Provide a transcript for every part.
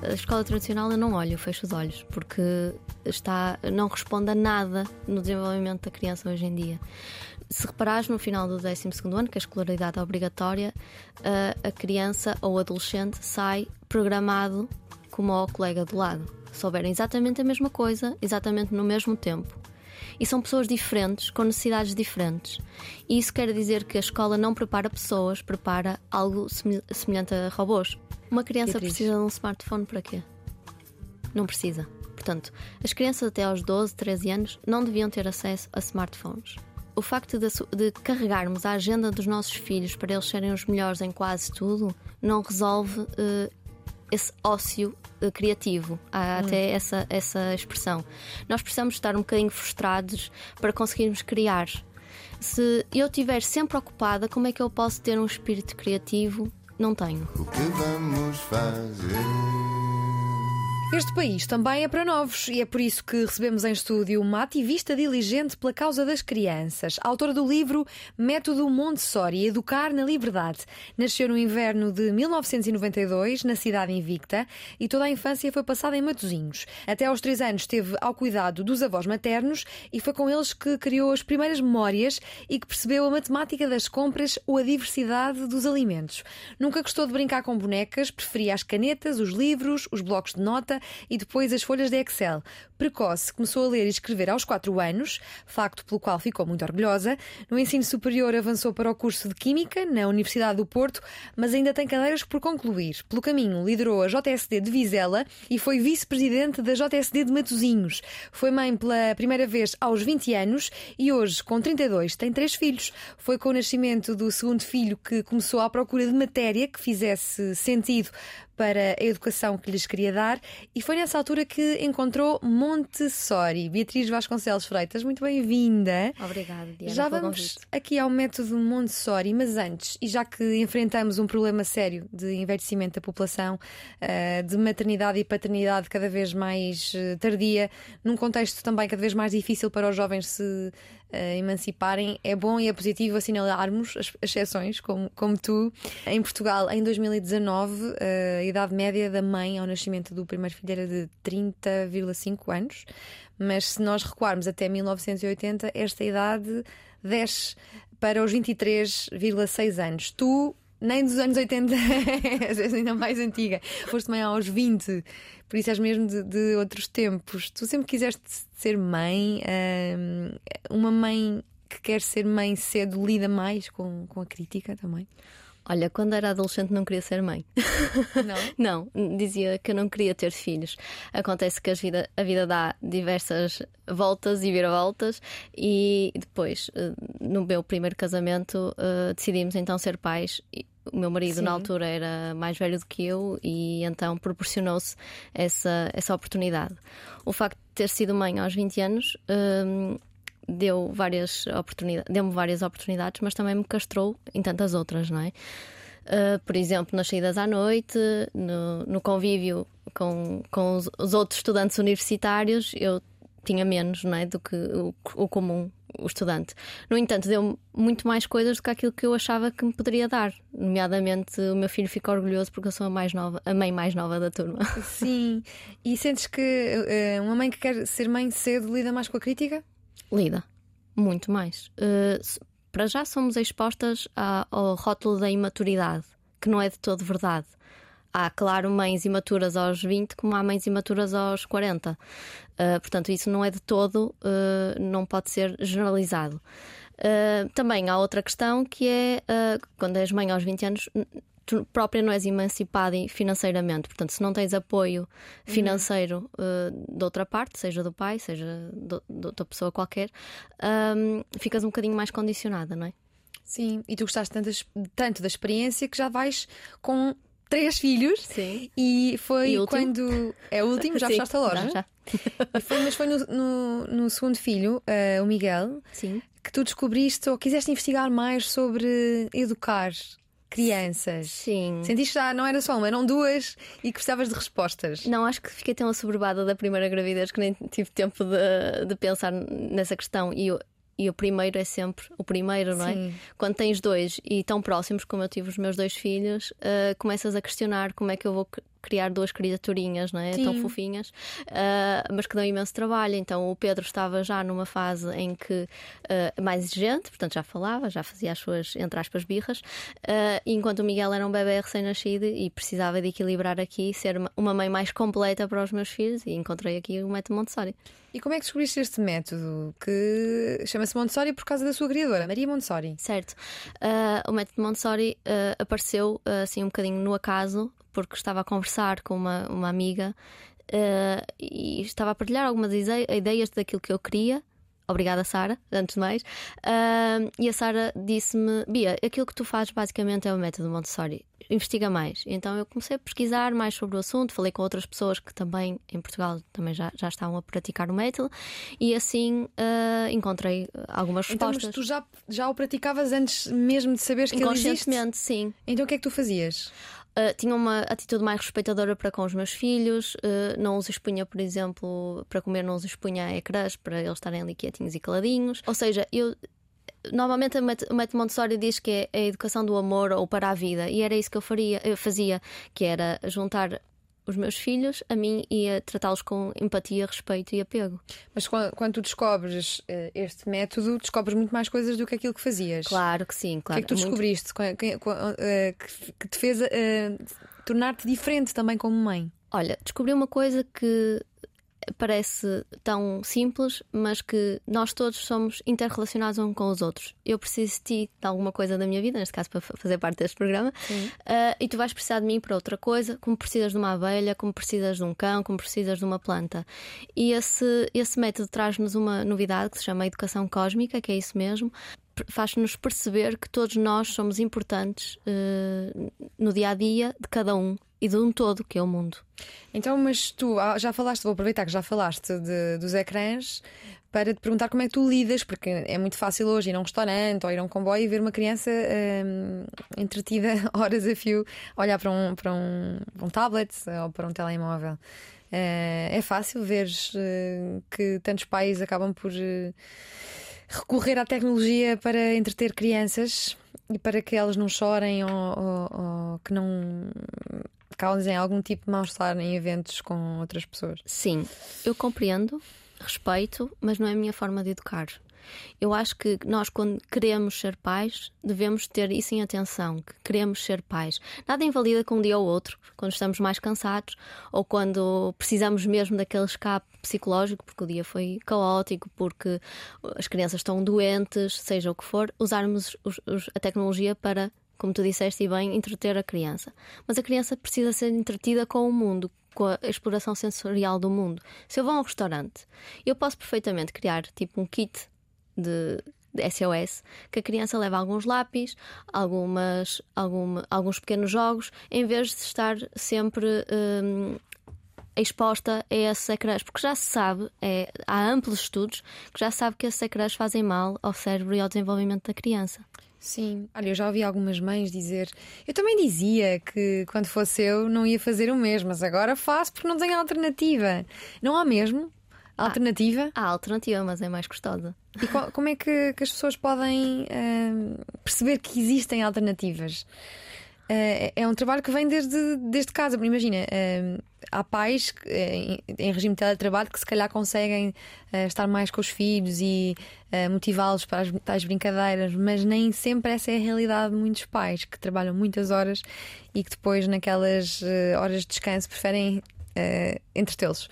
A escola tradicional eu não olho, eu fecho os olhos, porque está, não responde a nada no desenvolvimento da criança hoje em dia. Se reparares no final do 12 ano, que a escolaridade é obrigatória, a criança ou adolescente sai programado como o colega do lado. Souberem exatamente a mesma coisa, exatamente no mesmo tempo. E são pessoas diferentes, com necessidades diferentes. E isso quer dizer que a escola não prepara pessoas, prepara algo semelhante a robôs. Uma criança precisa de um smartphone para quê? Não precisa. Portanto, as crianças até aos 12, 13 anos não deviam ter acesso a smartphones. O facto de, de, carregarmos a agenda dos nossos filhos para eles serem os melhores em quase tudo não resolve uh, esse ócio uh, criativo. Há até essa, essa expressão. Nós precisamos estar um bocadinho frustrados para conseguirmos criar. Se eu estiver sempre ocupada, como é que eu posso ter um espírito criativo? Não tenho. O que vamos fazer? Este país também é para novos e é por isso que recebemos em estúdio uma ativista diligente pela causa das crianças, autora do livro Método Montessori Educar na Liberdade. Nasceu no inverno de 1992, na cidade invicta, e toda a infância foi passada em Matozinhos. Até aos três anos esteve ao cuidado dos avós maternos e foi com eles que criou as primeiras memórias e que percebeu a matemática das compras ou a diversidade dos alimentos. Nunca gostou de brincar com bonecas, preferia as canetas, os livros, os blocos de nota e depois as folhas de Excel. Precoce, começou a ler e escrever aos 4 anos, facto pelo qual ficou muito orgulhosa. No ensino superior avançou para o curso de Química na Universidade do Porto, mas ainda tem cadeiras por concluir. Pelo caminho, liderou a JSD de Vizela e foi vice-presidente da JSD de Matozinhos. Foi mãe pela primeira vez aos 20 anos e hoje, com 32, tem três filhos. Foi com o nascimento do segundo filho que começou à procura de matéria que fizesse sentido para a educação que lhes queria dar e foi nessa altura que encontrou Montessori. Beatriz Vasconcelos Freitas, muito bem-vinda. Obrigada, Diana. Já vamos aqui ao método Montessori, mas antes, e já que enfrentamos um problema sério de envelhecimento da população, eh, de maternidade e paternidade cada vez mais eh, tardia, num contexto também cada vez mais difícil para os jovens se emanciparem, é bom e é positivo assinalarmos as exceções, como, como tu. Em Portugal, em 2019, a idade média da mãe ao nascimento do primeiro filho era de 30,5 anos, mas se nós recuarmos até 1980, esta idade desce para os 23,6 anos. Tu nem dos anos 80, és ainda mais antiga. Foste mãe aos 20, por isso és mesmo de, de outros tempos. Tu sempre quiseste ser mãe, uma mãe que quer ser mãe cedo lida mais com, com a crítica também? Olha, quando era adolescente não queria ser mãe. Não? não, dizia que eu não queria ter filhos. Acontece que a vida, a vida dá diversas voltas e viravoltas, e depois, eh, no meu primeiro casamento, eh, decidimos então ser pais. O meu marido, Sim. na altura, era mais velho do que eu e então proporcionou-se essa, essa oportunidade. O facto de ter sido mãe aos 20 anos ehm, deu várias oportunidades, deu-me várias oportunidades, mas também me castrou em tantas outras, não é? Uh, por exemplo, nas saídas à noite, no, no convívio com, com os, os, outros estudantes universitários, eu tinha menos não é, do que o, o comum, o estudante. No entanto, deu muito mais coisas do que aquilo que eu achava que me poderia dar. Nomeadamente, o meu filho fica orgulhoso porque eu sou a, mais nova, a mãe mais nova da turma. Sim. E sentes que uh, uma mãe que quer ser mãe cedo lida mais com a crítica? Lida, muito mais. Uh, para já somos expostas ao rótulo da imaturidade, que não é de todo verdade. Há, claro, mães imaturas aos 20, como há mães imaturas aos 40. Uh, eh, portanto, isso não é de todo, uh, não pode ser generalizado. Uh, também há outra questão que é quando és mãe aos 20 anos, tu própria não és emancipada financeiramente. Portanto, se não tens apoio uhum. financeiro uh, de outra parte, seja do pai, seja de, de outra pessoa qualquer, um, ficas um bocadinho mais condicionada, não é? Sim, e tu gostaste tanto, tanto da experiência que já vais com três filhos. Sim. E foi e quando. É o último? Já fechaste a loja? Já, já. E foi- mas foi no, no- no segundo filho, eh, o Miguel, Sim. que tu descobriste ou quiseste investigar mais sobre educar crianças. Sim. Sentiste já não era só uma, eram duas e que precisavas de respostas. Não, acho que fiquei tão assoberbada da primeira gravidez que nem tive tempo de, de pensar nessa questão. E, o- e o primeiro é sempre o primeiro, não é? Sim. Quando tens dois e tão próximos como eu tive os meus dois filhos, ah, começas a questionar como é que eu vou criar duas criaturinhas, não é? Tão Sim. fofinhas, ah, mas que dão imenso trabalho. Então o Pedro estava já numa fase em que ah, mais exigente, portanto já falava, já fazia as suas, entre aspas, birras, ah, enquanto o Miguel era um bebê recém-nascido e precisava de equilibrar aqui, ser uma- mãe mais completa para os meus filhos, e encontrei aqui o método Montessori. E como é que descobriste este método que chama-se Montessori por causa da sua criadora, Maria Montessori? Certo. O método Montessori apareceu assim um bocadinho no acaso, porque estava a conversar com uma, uma amiga ah, e estava a partilhar algumas ide- ideias daquilo que eu queria. Obrigada, Sara, antes de mais. Ah, e a Sara disse-me: Bia, aquilo que tu fazes basicamente é o método Montessori. Investiga mais. Então eu comecei a pesquisar mais sobre o assunto, falei com outras pessoas que também em Portugal também já, já estavam a praticar o método e assim ah, encontrei algumas Então, respostas. mas tu já, já o praticavas antes mesmo de saberes que ele existe? Inconscientemente, sim. Então o que é que tu fazias? Uh, tinha uma atitude mais respeitadora para com os meus filhos, uh, não os expunha, por exemplo, para comer, não os expunha a ecrãs para eles estarem ali quietinhos e caladinhos. Ou seja, eu. Normalmente o método Montessori diz que é a educação do amor ou para a vida, e era isso que eu, faria, eu fazia, que era juntar os meus filhos a mim e a tratá-los com empatia, respeito e apego. Mas quando, quando tu descobres eh, este método, descobres muito mais coisas do que aquilo que fazias. Claro que sim, O que claro. é que tu Muito- descobriste Qu- que, qu- eh, que- te fez eh, tornar-te diferente também como mãe? Olha, descobri uma coisa que parece tão simples, mas que nós todos somos interrelacionados uns com os outros. Eu preciso de ti de alguma coisa da minha vida, neste caso para fa- fazer parte deste programa, ah, e tu vais precisar de mim para outra coisa, como precisas de uma abelha, como precisas de um cão, como precisas de uma planta. E esse, esse método traz-nos uma novidade que se chama educação cósmica, que é isso mesmo. Faz-nos perceber que todos nós somos importantes eh, no dia a dia de cada um e de um todo, que é o mundo. Então, mas tu ah, já falaste, vou aproveitar que já falaste de- dos ecrãs para te perguntar como é que tu lidas, porque é muito fácil hoje ir a um restaurante ou ir a um comboio e ver uma criança hum, entretida horas a fio, olhar para um, para um, para um tablet ou para um telemóvel. Eh, é fácil ver que tantos pais acabam por eh, recorrer à tecnologia para entreter crianças e para que elas não chorem ou, ou- ou que não causem algum tipo de mal-estar em eventos com outras pessoas. Sim, eu compreendo, respeito, mas não é a minha forma de educar. Eu acho que nós, quando queremos ser pais, devemos ter isso em atenção, que queremos ser pais. Nada invalida que um dia ou outro, quando estamos mais cansados ou quando precisamos mesmo daquele escape psicológico, porque o dia foi caótico, porque as crianças estão doentes, seja o que for, usarmos os- os- a tecnologia para, como tu disseste e bem, entreter a criança. Mas a criança precisa ser entretida com o mundo, com a exploração sensorial do mundo. Se eu vou a um restaurante, eu posso perfeitamente criar tipo um kit de, de SOS que a criança leva alguns lápis, algumas, alguma, alguns pequenos jogos, em vez de estar sempre hum, exposta a esses ecrãs, porque já se sabe, é, há amplos estudos que já se sabe que esses ecrãs fazem mal ao cérebro e ao desenvolvimento da criança. Sim, olha, eu já ouvi algumas mães dizer. Eu também dizia que quando fosse eu não ia fazer o mesmo, mas agora faço porque não tenho alternativa. Não há mesmo alternativa? Há alternativa, mas é mais custosa. E co- como é que, que as pessoas podem hum, perceber que existem alternativas? Eh, é um trabalho que vem desde, desde casa. Imagina, hum, há pais eh, em, regime de teletrabalho que se calhar conseguem eh, estar mais com os filhos e eh, motivá-los para as tais brincadeiras, mas nem sempre essa é a realidade de muitos pais que trabalham muitas horas e que depois, naquelas eh, horas de descanso, preferem eh, entretê-los.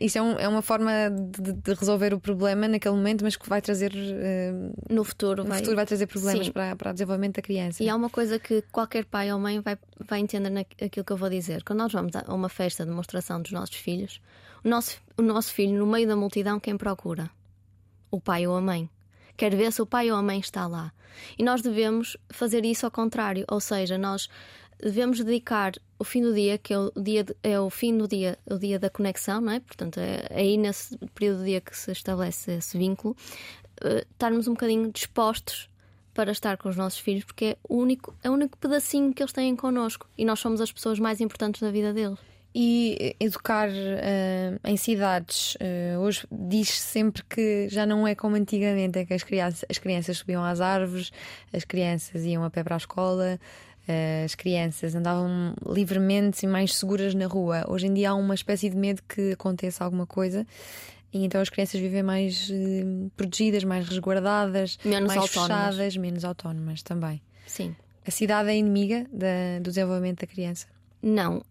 Isso é, um- é uma forma de, de resolver o problema naquele momento, mas que vai trazer eh, No futuro, no vai, futuro vai trazer problemas Sim. para, para o desenvolvimento da criança. E há uma coisa que qualquer pai ou mãe vai, vai entender naquilo que eu vou dizer. Quando nós vamos a uma festa de demonstração dos nossos filhos, o nosso, o nosso filho, no meio da multidão, quem procura? O pai ou a mãe. Quer ver se o pai ou a mãe está lá. E nós devemos fazer isso ao contrário, ou seja, nós devemos dedicar o fim do dia, que é o, dia de, é o fim do dia, o dia da conexão, não é? Portanto, é, aí nesse período do dia que se estabelece esse vínculo, uh, estarmos um bocadinho dispostos para estar com os nossos filhos, porque é o único, é o único pedacinho que eles têm connosco e nós somos as pessoas mais importantes da vida deles. E educar uh, em cidades, uh, hoje diz-se sempre que já não é como antigamente, é que as crianças, as crianças subiam às árvores, as crianças iam a pé para a escola, as crianças andavam livremente e mais seguras na rua. Hoje em dia há uma espécie de medo que aconteça alguma coisa. E então as crianças vivem mais protegidas, mais resguardadas, menos mais autónomas. fechadas, menos autónomas também. Sim. A cidade é inimiga da, do desenvolvimento da criança? Não, uh,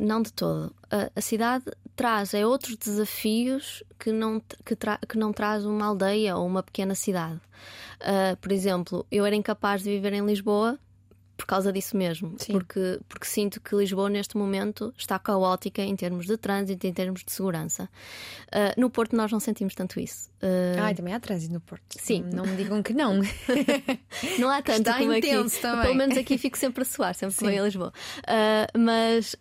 não de todo. Uh, a cidade traz é outros desafios que não, que, tra que não traz uma aldeia ou uma pequena cidade. Uh, por exemplo, eu era incapaz de viver em Lisboa por causa disso mesmo, porque, porque sinto que Lisboa neste momento está caótica em termos de trânsito, em termos de segurança. Uh, no Porto nós não sentimos tanto isso. Uh... Ah, também há trânsito no Porto. Sim. Não, não me digam que não. não há tanto está como intenso aqui. Também. Pelo menos aqui fico sempre a suar, sempre que venho a Lisboa. Uh, mas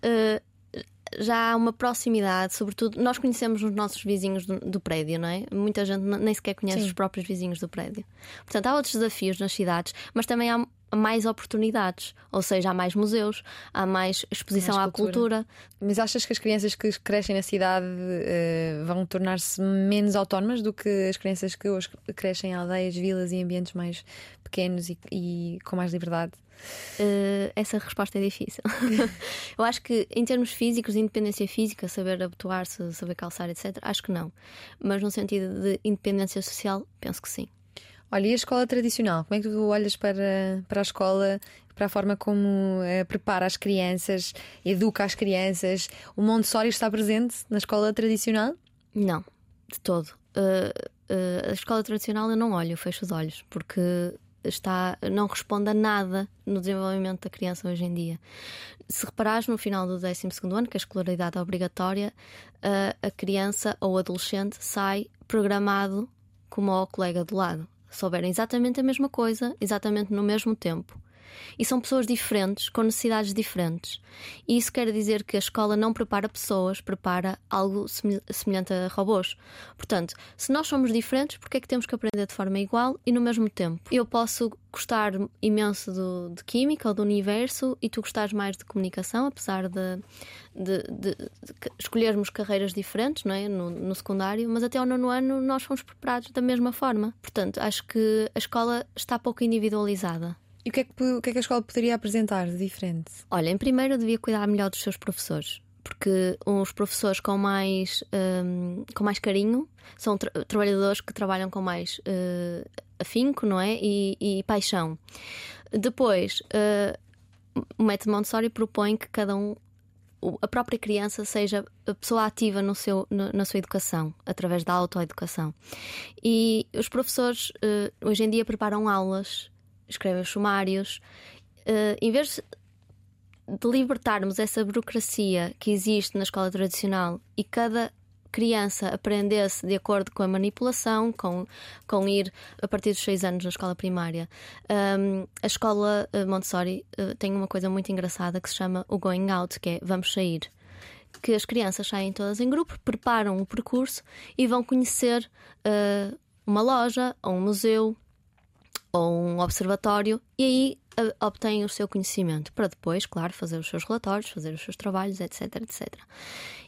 já há uma proximidade, sobretudo, nós conhecemos os nossos vizinhos do, do prédio, não é? Muita gente nem sequer conhece Sim. os próprios vizinhos do prédio. Portanto, há outros desafios nas cidades, mas também há mais oportunidades, ou seja, há mais museus, há mais exposição mais à cultura. Mas achas que as crianças que crescem na cidade uh, vão tornar-se menos autónomas do que as crianças que hoje crescem em aldeias, vilas e ambientes mais pequenos e, e com mais liberdade? Uh, essa resposta é difícil. Eu acho que, em termos físicos, de independência física, saber abotoar-se, saber calçar, etc., acho que não. Mas no sentido de independência social, penso que sim. Olha, e a escola tradicional? Como é que tu olhas para, para a escola, para a forma como uh, prepara as crianças, educa as crianças? O Montessori está presente na escola tradicional? Não, de todo. Uh, a escola tradicional eu não olho, eu fecho os olhos, porque está, não responde a nada no desenvolvimento da criança hoje em dia. Se reparares no final do 12 ano, que a escolaridade é obrigatória, a criança ou adolescente sai programado como o colega do lado souberem exatamente a mesma coisa, exatamente no mesmo tempo. E são pessoas diferentes, com necessidades diferentes. E isso quer dizer que a escola não prepara pessoas, prepara algo semelhante a robôs. Portanto, se nós somos diferentes, por que é que temos que aprender de forma igual e no mesmo tempo? Eu posso gostar imenso do, de química ou do universo e tu gostares mais de comunicação, apesar de, de, de, de escolhermos carreiras diferentes não é? No, no, secundário, mas até ao nono ano nós fomos preparados da mesma forma. Portanto, acho que a escola está pouco individualizada. E o que, é que, o que é que a escola poderia apresentar de diferente? Olha, em primeiro devia cuidar melhor dos seus professores porque os professores com mais, um, com mais carinho são tra trabalhadores que trabalham com mais uh, afinco não é? e, e paixão. Depois, uh, o método Montessori propõe que cada um, a própria criança, seja pessoa ativa no seu, no, na sua educação, através da autoeducação. E os professores uh, hoje em dia preparam aulas escrevem os sumários. Uh, em vez de libertarmos essa burocracia que existe na escola tradicional e cada criança aprendesse de acordo com a manipulação, com, com ir a partir dos seis anos na escola primária. Um, a escola eh, Montessori uh, tem uma coisa muito engraçada que se chama o going out, que é vamos sair. Que as crianças saem todas em grupo, preparam o percurso e vão conhecer uh, uma loja ou um museu ou um observatório e aí obtém o seu conhecimento para depois, claro, fazer os seus relatórios, fazer os seus trabalhos, etc, etc.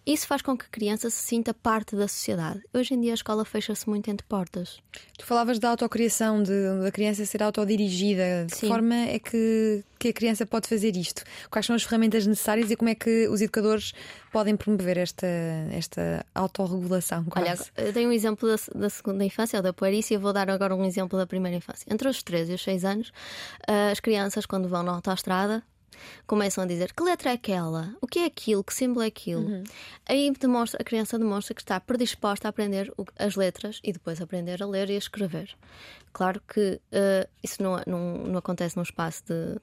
Isso faz com que a criança se sinta parte da sociedade. Hoje em dia a escola fecha-se muito entre portas. Tu falavas da autocriação, de, da criança ser autodirigida. De que forma é que, que a criança pode fazer isto? Quais são as ferramentas necessárias e como é que os educadores podem promover esta, esta autorregulação? Olha, eu tenho um exemplo da, da segunda infância, ou da puerícia, e vou dar agora um exemplo da primeira infância. Entre os 13 e os 6 anos, as crianças, quando vão na autoestrada, começam a dizer que letra é aquela, o que é aquilo, que símbolo é aquilo. Uhum. Aí demonstra, a criança demonstra que está predisposta a aprender as letras e depois aprender a ler e a escrever. Claro que uh, isso não, não, não acontece num espaço de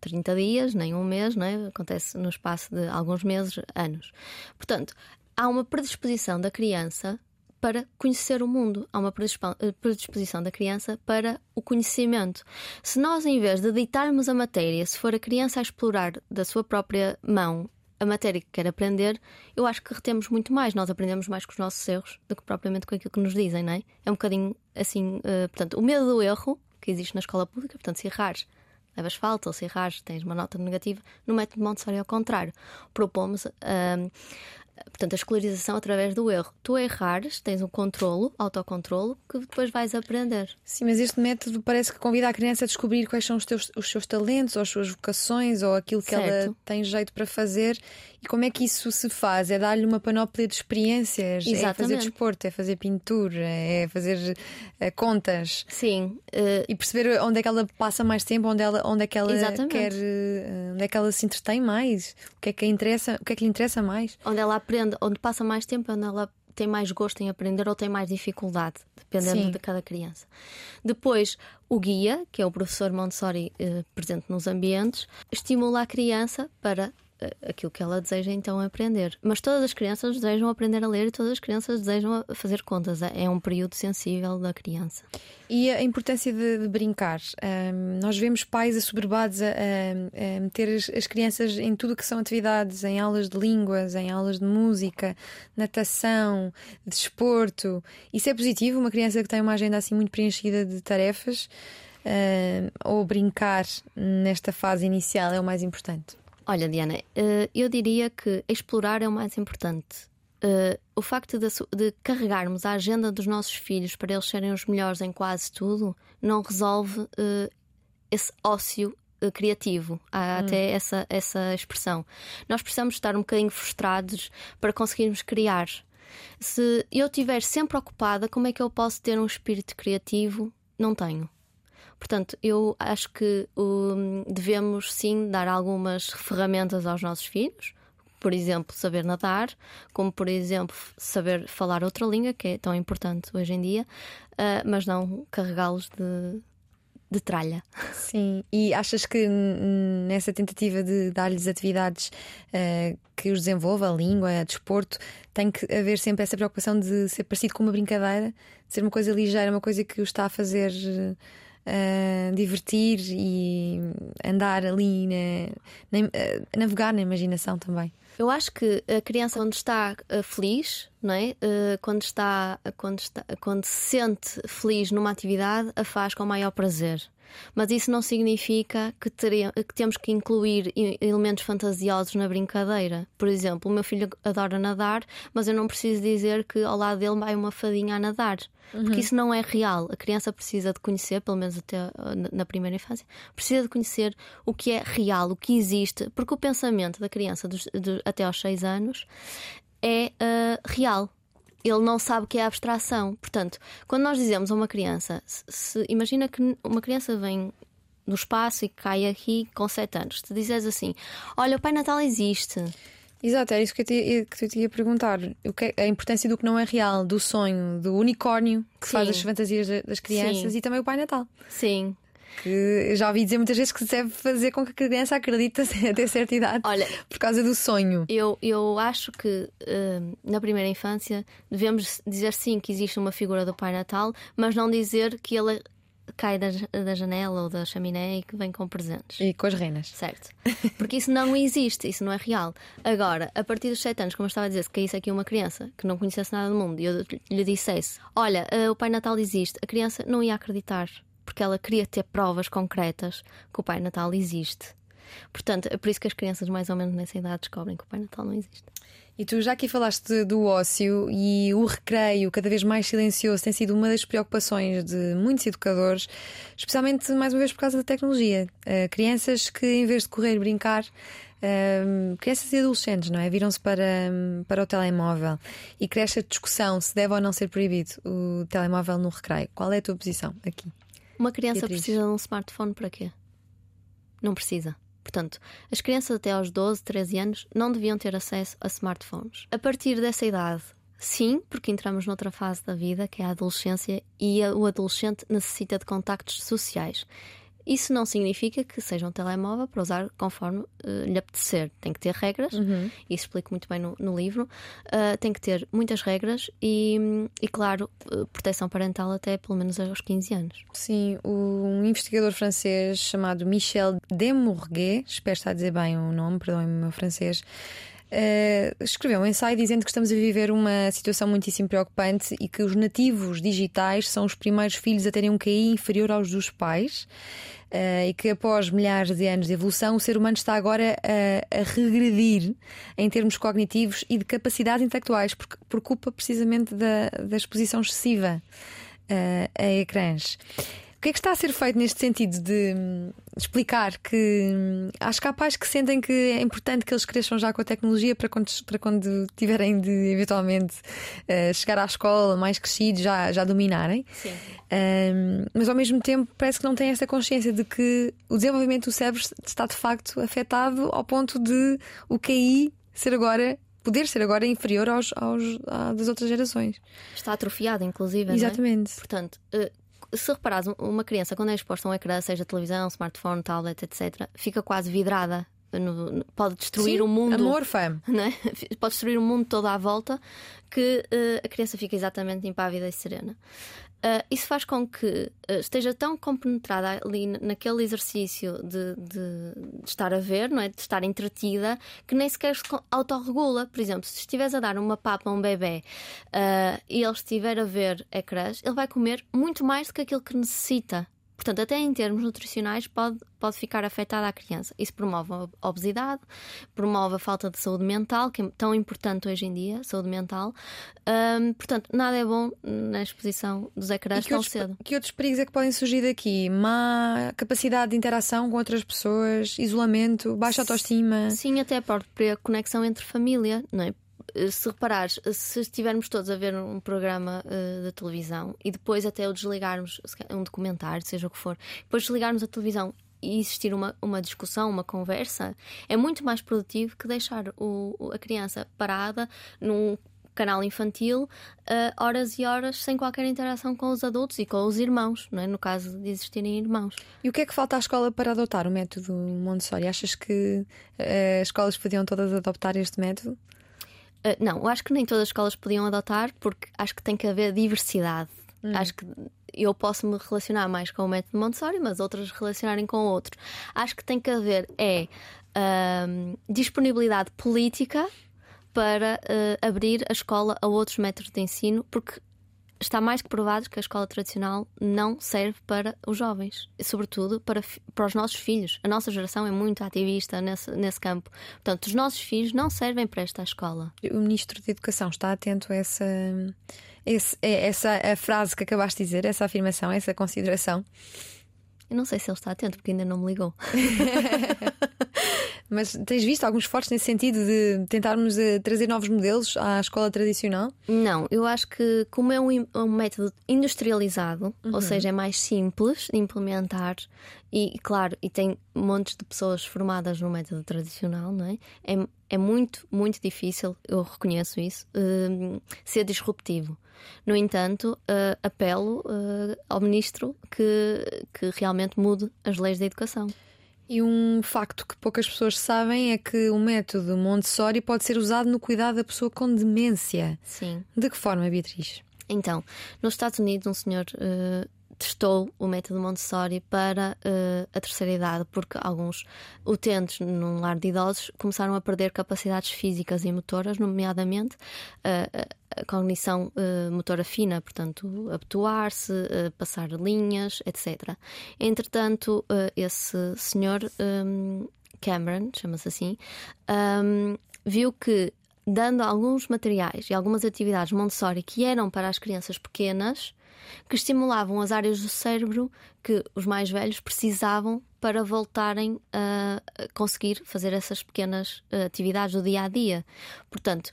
30 dias, nem um mês, não é? acontece no espaço de alguns meses, anos. Portanto, há uma predisposição da criança para conhecer o mundo. Há uma eh, predisposição da criança para o conhecimento. Se nós, em vez de ditarmos a matéria, se for a criança a explorar da sua própria mão a matéria que quer aprender, eu acho que retemos muito mais. Nós aprendemos mais com os nossos erros do que propriamente com aquilo que nos dizem, não é? É um bocadinho assim. Uh, portanto, o medo do erro que existe na escola pública, portanto, se errares, levas falta, ou se errares, tens uma nota negativa. No método Montessori, ao contrário, propomos uh, portanto, a escolarização através do erro. Tu errares, tens um controlo, autocontrolo, que depois vais aprender. Sim, mas este método parece que convida a criança a descobrir quais são os, teus, os seus talentos, ou as suas vocações, ou aquilo que certo. ela tem jeito para fazer. E como é que isso se faz? É dar-lhe uma panóplia de experiências? Exatamente. É fazer desporto, é fazer pintura, é fazer é, contas. Sim. Uh... E perceber onde é que ela passa mais tempo, onde, ela, onde é que ela Exatamente. quer. Eh, onde é que ela se entretém mais, o que é que, interessa, o que, é que lhe interessa mais. Onde ela aprende, onde passa mais tempo, onde ela tem mais gosto em aprender ou tem mais dificuldade, dependendo Sim. de cada criança. Depois, o guia, que é o professor Montessori eh, presente nos ambientes, estimula a criança para aquilo que ela deseja então aprender. Mas todas as crianças desejam aprender a ler e todas as crianças desejam fazer contas. É um período sensível da criança. E a importância de, de brincar. Um, nós vemos pais assoberbados a, a, a meter as, as, crianças em tudo que são atividades, em aulas de línguas, em aulas de música, natação, desporto. Isso é positivo? Uma criança que tem uma agenda assim muito preenchida de tarefas. Uh, ou brincar nesta fase inicial é o mais importante? Olha, Diana, eh, eu diria que explorar é o mais importante. Eh, o facto de, de, carregarmos a agenda dos nossos filhos para eles serem os melhores em quase tudo não resolve eh, esse ócio criativo. Há hum. até essa, essa expressão. Nós precisamos estar um bocadinho frustrados para conseguirmos criar. Se eu estiver sempre ocupada, como é que eu posso ter um espírito criativo? Não tenho. Portanto, eu acho que um, devemos sim dar algumas ferramentas aos nossos filhos, por exemplo, saber nadar, como por exemplo saber falar outra língua, que é tão importante hoje em dia, uh, mas não carregá-los de, de tralha. Sim, e achas que nessa tentativa de dar-lhes atividades uh, que os desenvolva, a língua, a desporto, tem que haver sempre essa preocupação de ser parecido com uma brincadeira, de ser uma coisa ligeira, uma coisa que o está a fazer. Uh, uh, divertir e andar ali, na, na, uh, navegar na imaginação também. Eu acho que a criança, quando está uh, feliz, não é? Quando, está, quando, está, quando se sente feliz numa atividade, a faz com maior prazer. Mas isso não significa que, teria, que temos que incluir elementos fantasiosos na brincadeira. Por exemplo, o meu filho adora nadar, mas eu não preciso dizer que ao lado dele vai uma fadinha a nadar. Uhum. Porque isso não é real. A criança precisa de conhecer, pelo menos até na primeira infância, precisa de conhecer o que é real, o que existe. Porque o pensamento da criança dos, de, até aos 6 anos é uh, real ele não sabe o que é abstração. Portanto, quando nós dizemos a uma criança, se, se, imagina que uma criança vem no espaço e cai aqui com 7 anos, se dizes assim: Olha, o Pai Natal existe. Exato, era isso que eu te, que eu te ia perguntar. O que é, a importância do que não é real, do sonho, do unicórnio que Sim. faz as fantasias das crianças Sim. e também o Pai Natal. Sim, que já ouvi dizer muitas vezes que se deve fazer com que a criança acredite até certa idade Olha, por causa do sonho. Eu, eu acho que uh, na primeira infância devemos dizer sim que existe uma figura do Pai Natal, mas não dizer que ele cai da, da janela ou da chaminé e que vem com presentes. E com as renas. Certo. Porque isso não existe, isso não é real. Agora, a partir dos 7 anos, como eu estava a dizer, se caísse aqui uma criança que não conhecesse nada do mundo e eu lhe dissesse: Olha, uh, o Pai Natal existe, a criança não ia acreditar porque ela queria ter provas concretas que o Pai Natal existe. Portanto, é por isso que as crianças, mais ou menos nessa idade, descobrem que o Pai Natal não existe. E tu já aqui falaste do ócio e o recreio cada vez mais silencioso tem sido uma das preocupações de muitos educadores, especialmente mais uma vez por causa da tecnologia. Uh, crianças que em vez de correr e brincar, uh, crianças e adolescentes, não é? Viram-se para, para o telemóvel e cresce a discussão se deve ou não ser proibido o telemóvel no recreio. Qual é a tua posição aqui? Uma criança precisa de um smartphone para quê? Não precisa. Portanto, as crianças até aos 12, 13 anos não deviam ter acesso a smartphones. A partir dessa idade, sim, porque entramos noutra fase da vida, que é a adolescência, e o adolescente necessita de contactos sociais. Isso não significa que seja um telemóvel para usar conforme uh, lhe apetecer. Tem que ter regras, uhum. isso explico muito bem no, no livro. Uh, tem que ter muitas regras e, e claro, uh, proteção parental até pelo menos aos 15 anos. Sim, um investigador francês chamado Michel Demorguet, espero estar a dizer bem o nome, perdoem-me o meu francês. Uh, escreveu um ensaio dizendo que estamos a viver uma situação muitíssimo preocupante e que os nativos digitais são os primeiros filhos a terem um QI inferior aos dos pais. Uh, e que após milhares de anos de evolução, o ser humano está agora a, a regredir em termos cognitivos e de capacidades intelectuais, por, por culpa precisamente da, da exposição excessiva uh, a ecrãs. O que é que está a ser feito neste sentido de hum, explicar que hum, acho que há pais que sentem que é importante que eles cresçam já com a tecnologia para quando, para quando tiverem de eventualmente uh, chegar à escola mais crescidos já, já dominarem. Sim. Um, mas ao mesmo tempo parece que não têm essa consciência de que o desenvolvimento do cérebro está de facto afetado ao ponto de o QI ser agora poder ser agora inferior aos, aos das outras gerações. Está atrofiado, inclusive. Exatamente. É? Portanto, uh, se reparares, uma criança quando é exposta a um ecrã, seja televisão, smartphone, tablet, etc., fica quase vidrada. No, pode destruir Sim, o mundo. Amorfa. Né? Pode destruir o mundo todo à volta que uh, a criança fica exatamente impávida e serena. Uh, isso faz com que uh, esteja tão compenetrada ali naquele exercício de, de, de, estar a ver, não é? de estar entretida, que nem sequer se autorregula. Por exemplo, se estiveres a dar uma papa a um bebê uh, e ele estiver a ver ecrãs, ele vai comer muito mais do que aquilo que necessita. Portanto, até em termos nutricionais, pode, pode ficar afetada a criança. Isso promove a obesidade, promove a falta de saúde mental, que é tão importante hoje em dia, saúde mental. Portanto, nada é bom na exposição dos ecrãs tão outros, cedo. Que outros perigos é que podem surgir daqui? Má capacidade de interação com outras pessoas, isolamento, baixa autoestima? Sim, até a própria conexão entre família, não é? Eh, se reparares, se estivermos todos a ver um programa uh, de televisão e depois até o desligarmos, um documentário, seja o que for, depois desligarmos a televisão e existir uma, uma discussão, uma conversa, é muito mais produtivo que deixar o, a criança parada num canal infantil uh, horas e horas sem qualquer interação com os adultos e com os irmãos, não é? no caso de existirem irmãos. E o que é que falta à escola para adotar o método Montessori? Achas que uh, as escolas podiam todas adoptar este método? Uh, não, acho que nem todas as escolas podiam adotar porque acho que tem que haver diversidade. Hum. Acho que eu posso me relacionar mais com o método Montessori, mas outras relacionarem com outro. Acho que tem que haver é uh, disponibilidade política para uh, abrir a escola a outros métodos de ensino, porque está mais que provado que a escola tradicional não serve para os jovens, sobretudo para, para os nossos filhos. A nossa geração é muito ativista nesse, nesse campo. Portanto, os nossos filhos não servem para esta escola. O Ministro da Educação está atento a essa, essa a frase que acabaste de dizer, essa afirmação, essa consideração? Eu não sei se ele está atento, porque ainda não me ligou. Mas tens visto alguns esforços nesse sentido de tentarmos uh, trazer novos modelos à escola tradicional? Não, eu acho que, como é um, um método industrializado, uhum. ou seja, é mais simples de implementar, e claro, e tem montes de pessoas formadas no método tradicional, não é? É, é muito, muito difícil, eu reconheço isso, uh, ser disruptivo. No entanto, uh, apelo uh, ao ministro que, que realmente mude as leis da educação. E um facto que poucas pessoas sabem é que o método Montessori pode ser usado no cuidado da pessoa com demência. Sim. De que forma, Beatriz? Então, nos Estados Unidos, um senhor uh, testou o método Montessori para uh, a terceira idade, porque alguns utentes num lar de idosos começaram a perder capacidades físicas e motoras, nomeadamente uh, a cognição uh, motora fina, portanto, habituar-se, passar linhas, etc. Entretanto, esse senhor, um, Cameron, chama-se assim, um, viu que dando alguns materiais e algumas atividades Montessori que eram para as crianças pequenas, que estimulavam as áreas do cérebro que os mais velhos precisavam para voltarem a conseguir fazer essas pequenas eh, atividades do dia a dia. Portanto,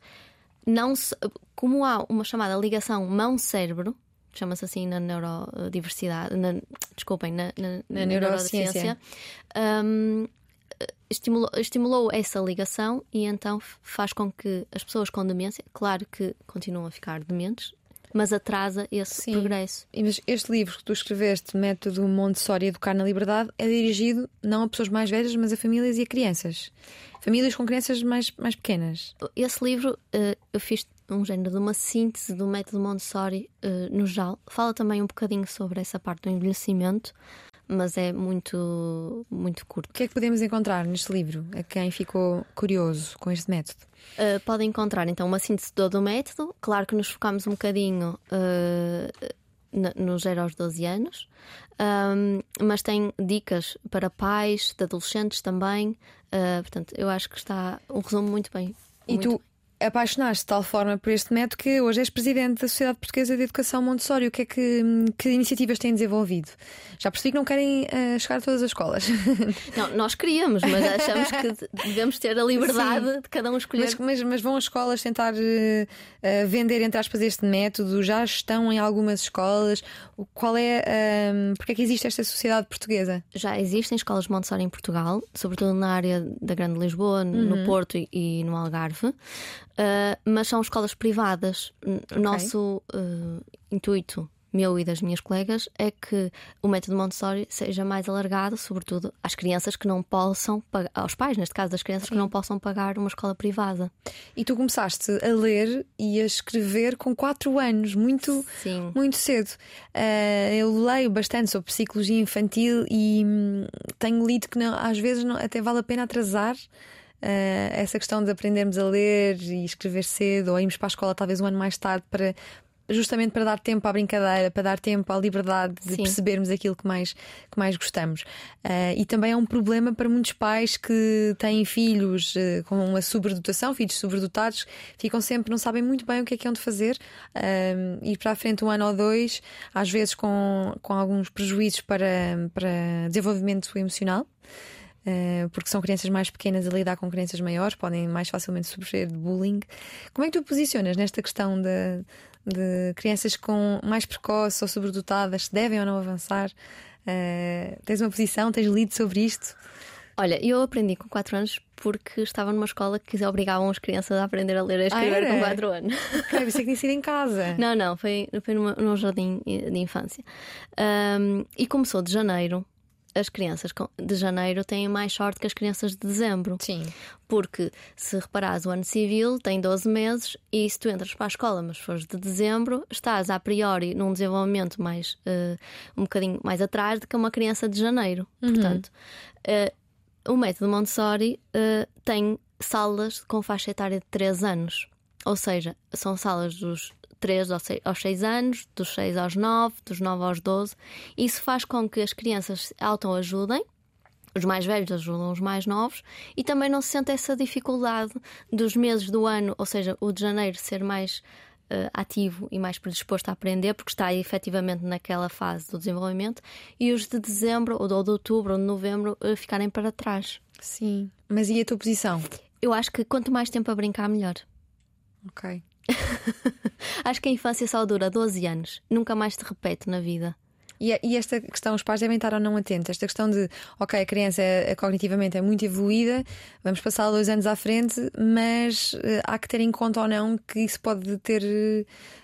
não se, como há uma chamada ligação mão-cérebro, chama-se assim na neurodiversidade, na, desculpem, na, na, na neurociência, um, estimulou, estimulou essa ligação e então faz com que as pessoas com demência, claro que continuam a ficar dementes, mas atrasa esse Sim. progresso. Mas este livro que tu escreveste, Método Montessori Educar na Liberdade, é dirigido não a pessoas mais velhas, mas a famílias e a crianças. Famílias com crianças mais, mais pequenas. Esse livro eh, eu fiz um género de uma síntese do método Montessori eh, no geral. Fala também um bocadinho sobre essa parte do envelhecimento, mas é muito, muito curto. O que é que podemos encontrar neste livro, a quem ficou curioso com este método? Uh, podem encontrar então uma síntese de todo o método. Claro que nos focamos um bocadinho uh, na- no 0 aos 12 anos, um, mas tem dicas para pais, de adolescentes também. Uh, portanto, eu acho que está um resumo muito bem. E muito tu apaixonaste de tal forma por este método que hoje és presidente da Sociedade Portuguesa de Educação Montessori. O que é que, que iniciativas têm desenvolvido? Já percebi que não querem eh, chegar a todas as escolas. Não, nós queríamos, mas achamos que devemos ter a liberdade de cada um escolher. Mas, mas- mas vão as escolas tentar eh, vender, entre aspas, este método? Já estão em algumas escolas? Qual é. eh, porque é que existe esta sociedade portuguesa? Já existem escolas Montessori em Portugal, sobretudo na área da Grande Lisboa, no Porto e, e no Algarve, Uh, mas são escolas privadas. O nosso uh, intuito, meu e das minhas colegas, é que o método Montessori seja mais alargado, sobretudo às crianças que não possam pagar, aos pais, neste caso, das crianças que não possam pagar uma escola privada. E tu começaste a ler e a escrever com 4 anos, muito, Sim. muito cedo. Eh, eu leio bastante sobre psicologia infantil e hum, tenho lido que não- às vezes não- até vale a pena atrasar. Eh, essa questão de aprendermos a ler e escrever cedo ou irmos para a escola talvez um ano mais tarde para justamente para dar tempo à brincadeira, para dar tempo à liberdade de Sim. percebermos aquilo que mais, que mais gostamos. Eh, e também é um problema para muitos pais que têm filhos eh, com uma sobredotação, filhos sobredotados, ficam sempre, não sabem muito bem o que é que hão de fazer, eh, ir para a frente um ano ou dois, às vezes com, com alguns prejuízos para, para desenvolvimento emocional. Uh, porque são crianças mais pequenas a lidar com crianças maiores, podem mais facilmente sofrer de bullying. Como é que tu posicionas nesta questão de, de crianças com mais precoce ou sobredotadas, se devem ou não avançar? Uh, tens uma posição, tens lido sobre isto? Olha, eu aprendi com 4 anos porque estava numa escola que obrigavam as crianças a aprender a ler e a escrever era? com 4 anos. Pensei que tinha sido em casa. Não, não, foi, foi numa- num jardim de infância. Ahm, e começou de janeiro. As crianças de janeiro têm mais sorte que as crianças de dezembro. Sim. Porque se reparares, o ano civil tem 12 meses e se tu entras para a escola, mas fores de dezembro, estás a priori num desenvolvimento mais eh, um bocadinho mais atrás do que uma criança de janeiro. Portanto, eh, o método Montessori eh, tem salas com faixa etária de 3 anos. Ou seja, são salas dos 3 aos 6, aos 6 anos, dos 6 aos 9, dos 9 aos 12. Isso faz com que as crianças autoajudem os mais velhos ajudam os mais novos e também não se sente essa dificuldade dos meses do ano, ou seja, o de janeiro ser mais eh, ativo e mais predisposto a aprender, porque está efetivamente naquela fase do desenvolvimento, e os de dezembro, ou de, ou de outubro, ou de novembro, eh, ficarem para trás. Sim. Mas e a tua posição? Eu acho que quanto mais tempo a brincar, melhor. Ok. Acho que a infância só dura 12 anos, nunca mais se repete na vida. E, esta questão, os pais devem estar ou não atentos. Esta questão de, ok, a criança é, cognitivamente é muito evoluída, vamos passar dois anos à frente, mas eh, há que ter em conta ou não que isso pode ter.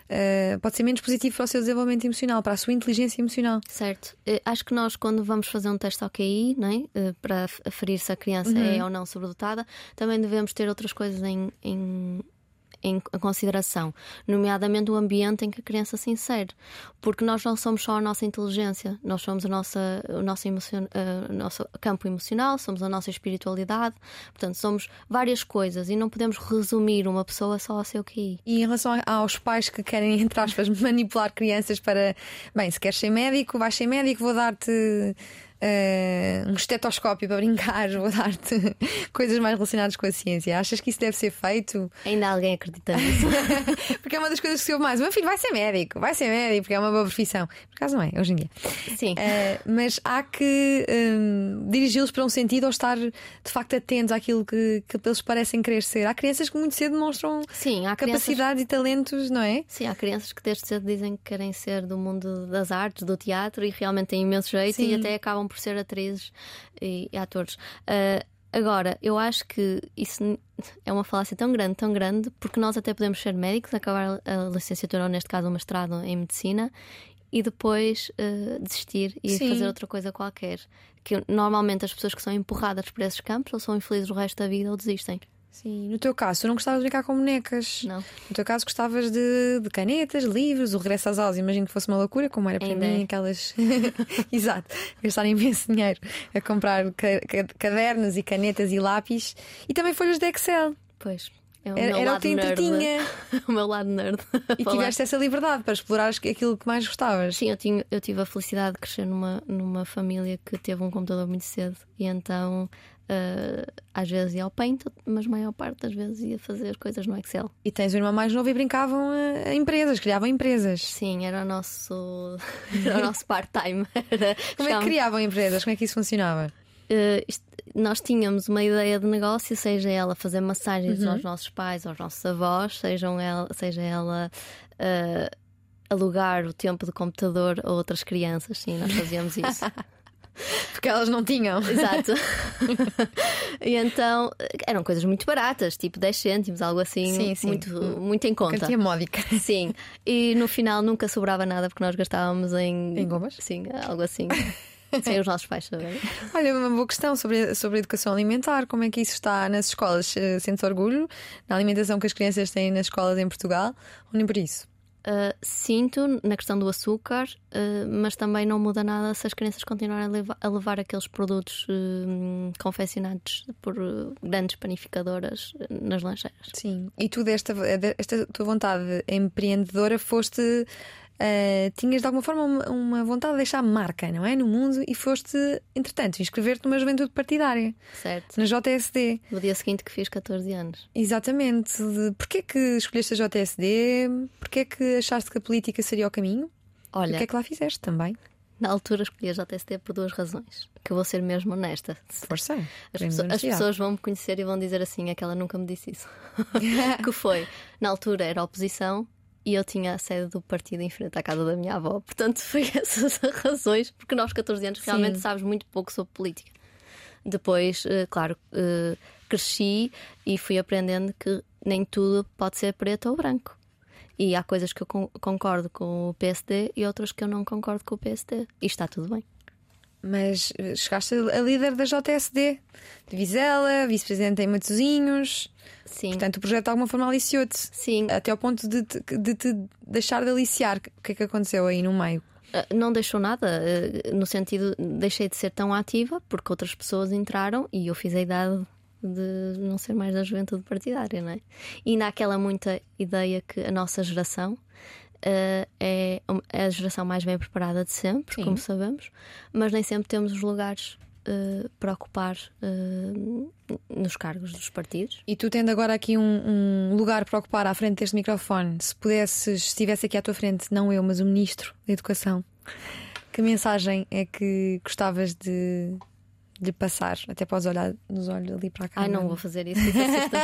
eh, pode ser menos positivo para o seu desenvolvimento emocional, para a sua inteligência emocional. Certo. Eh, Acho que nós, quando vamos fazer um teste ao QI, eh, para aferir se a criança é ou não sobredotada, também devemos ter outras coisas em, em, em consideração, nomeadamente o ambiente em que a criança se insere. Porque nós não somos só a nossa inteligência, nós somos a nossa, o, nosso emocion, o nosso campo emocional, somos a nossa espiritualidade, portanto, somos várias coisas e não podemos resumir uma pessoa só ao seu QI. E em relação aos pais que querem, entre aspas, manipular crianças para. Bem, se queres ser médico, vais ser médico, vou dar-te. Eh, um estetoscópio para brincar, vou dar-te coisas mais relacionadas com a ciência. Achas que isso deve ser feito? Ainda alguém acredita nisso? Porque é uma das coisas que se ouve mais. O meu filho vai ser médico, vai ser médico, porque é uma boa profissão. Por acaso não é, hoje em dia. Sim. Eh, mas há que hum, dirigi-los para um sentido ou estar de facto atentos àquilo que, que eles parecem querer ser. Há crianças que muito cedo demonstram Sim, há crianças capacidades e talentos, não é? Sim, há crianças que desde cedo dizem que querem ser do mundo das artes, do teatro e realmente têm imenso jeito Sim. e até acabam por ser atrizes e, e atores. Ah, Agora, eu acho que isso é uma falácia tão grande, tão grande, porque nós até podemos ser médicos, acabar a licenciatura, ou neste caso, o mestrado em medicina, e depois eh, desistir e Sim. fazer outra coisa qualquer. Que normalmente as pessoas que são empurradas por esses campos ou são infelizes o resto da vida ou desistem. Sim, no teu caso, tu não gostavas de brincar com bonecas. Não. No teu caso, gostavas de, de canetas, livros, o regresso às aulas. Imagino que fosse uma loucura, como era para Ainda mim, é. aquelas. Exato, gastar imenso dinheiro a comprar ca- ca- cadernos e canetas e lápis e também folhas de Excel. Pois. É o Era, o que te entretinha. o meu lado nerd. E tiveste essa liberdade para explorar aquilo que mais gostavas. Sim, eu, tinha, eu tive a felicidade de crescer numa, numa família que teve um computador muito cedo e então eh, às vezes ia ao Paint, mas a maior parte das vezes ia fazer coisas no Excel. E tens um irmão mais novo e brincavam a, empresas, criavam empresas. Sim, era o nosso, era o nosso part-time. Como é que criavam empresas? Como é que isso funcionava? Eh, isto- nós tínhamos uma ideia de negócio, seja ela fazer massagens Uhum. aos nossos pais, aos nossos avós, sejam ela, seja ela eh, alugar o tempo de computador a outras crianças. Sim, nós fazíamos isso. Porque elas não tinham. Exato. e então eram coisas muito baratas, tipo 10 cêntimos, algo assim, Sim, sim. Muito, muito em conta. Quantia módica. Sim, e no final nunca sobrava nada porque nós gastávamos em. Em gomas? Sim, algo assim. Sem os nossos pais saberem. Olha, uma boa questão sobre, sobre a educação alimentar. Como é que isso está nas escolas? Eh, Sentes orgulho na alimentação que as crianças têm nas escolas em Portugal? Ou nem por isso? Uh, sinto na questão do açúcar, uh, mas também não muda nada se as crianças continuarem a levar, a levar aqueles produtos uh, confeccionados por uh, grandes panificadoras nas lancheiras. Sim. E tu, desta esta tua vontade empreendedora, foste. Eh, tinhas de alguma forma uma, uma vontade de deixar marca, não é? No mundo e foste, entretanto, inscrever-te numa juventude partidária, Certo? na JSD. No dia seguinte que fiz 14 anos. Exatamente. Porquê que escolheste a JSD? Porquê que achaste que a política seria o caminho? E o Olha, que é que lá fizeste também? na altura escolhi a JST por duas razões. Que eu vou ser mesmo honesta. Força. As, Podemos pesso- as pessoas vão me conhecer e vão dizer assim: aquela nunca me disse isso. que foi, na altura era oposição e eu tinha a sede do partido em frente à casa da minha avó. Portanto, foi essas as razões, porque nós, 14 anos, realmente Sim. sabes muito pouco sobre política. Depois, eh, claro, eh, cresci e fui aprendendo que nem tudo pode ser preto ou branco. E há coisas que eu con- concordo com o PSD e outras que eu não concordo com o PSD. E está tudo bem. Mas eh, chegaste a líder da JSD, de Vizela, vice-presidente em Matosinhos. Sim. Portanto, o projeto de alguma forma aliciou-te. Sim, Até ao ponto de te, de te deixar de aliciar. O que é que aconteceu aí no meio? Uh, Não deixou nada, uh, no sentido, deixei de ser tão ativa porque outras pessoas entraram e eu fiz a idade de não ser mais da juventude partidária, não é? E ainda há aquela muita ideia que a nossa geração uh, é a geração mais bem preparada de sempre, Sim. como sabemos, mas nem sempre temos os lugares uh, para ocupar uh, nos cargos dos partidos. E tu tendo agora aqui um, um lugar para ocupar à frente deste microfone, se pudesses, se estivesse aqui à tua frente, não eu, mas o Ministro da Educação, que mensagem é que gostavas de lhe passar? Até podes olhar nos olhos ali para cá. Ai, não vou fazer isso. assusta.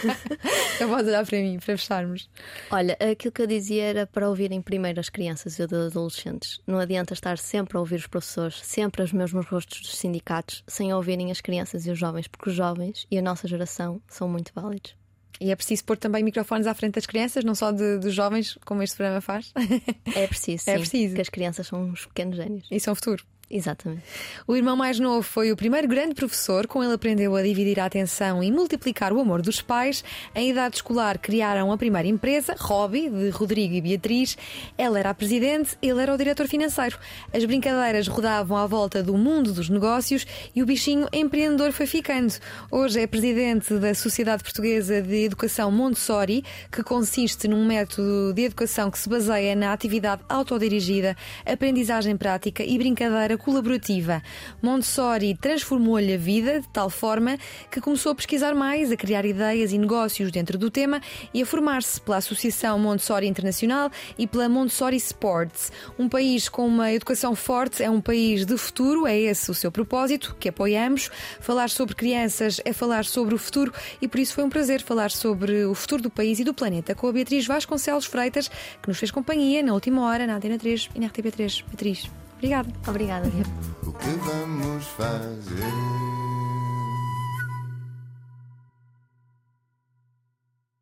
Não podes olhar para mim, para fecharmos. Olha, aquilo que eu dizia era para ouvirem primeiro as crianças e os adolescentes. Não adianta estar sempre a ouvir os professores, sempre os mesmos rostos dos sindicatos, sem ouvirem as crianças e os jovens, porque os jovens e a nossa geração são muito válidos. E é preciso pôr também microfones à frente das crianças, não só de- dos jovens, como este programa faz. É preciso, sim, É preciso. que as crianças são uns pequenos génios. Isso é o futuro. Exatamente. O irmão mais novo foi o primeiro grande professor, com ele aprendeu a dividir a atenção e multiplicar o amor dos pais. Em idade escolar criaram a primeira empresa, Hobby, de Rodrigo e Beatriz. Ela era a presidente, ele era o diretor financeiro. As brincadeiras rodavam à volta do mundo dos negócios e o bichinho empreendedor foi ficando. Hoje é presidente da Sociedade Portuguesa de Educação Montessori, que consiste num método de educação que se baseia na atividade autodirigida, aprendizagem prática e brincadeira colaborativa. Montessori transformou-lhe a vida de tal forma que começou a pesquisar mais, a criar ideias e negócios dentro do tema e a formar-se pela Associação Montessori Internacional e pela Montessori Sports. Um país com uma educação forte é um país de futuro, é esse o seu propósito, que apoiamos. Falar sobre crianças é falar sobre o futuro e por isso foi um prazer falar sobre o futuro do país e do planeta com a Beatriz Vasconcelos Freitas, que nos fez companhia na última hora na Antena 3 e na RTP3. Beatriz, Obrigada. Obrigada. O que vamos fazer?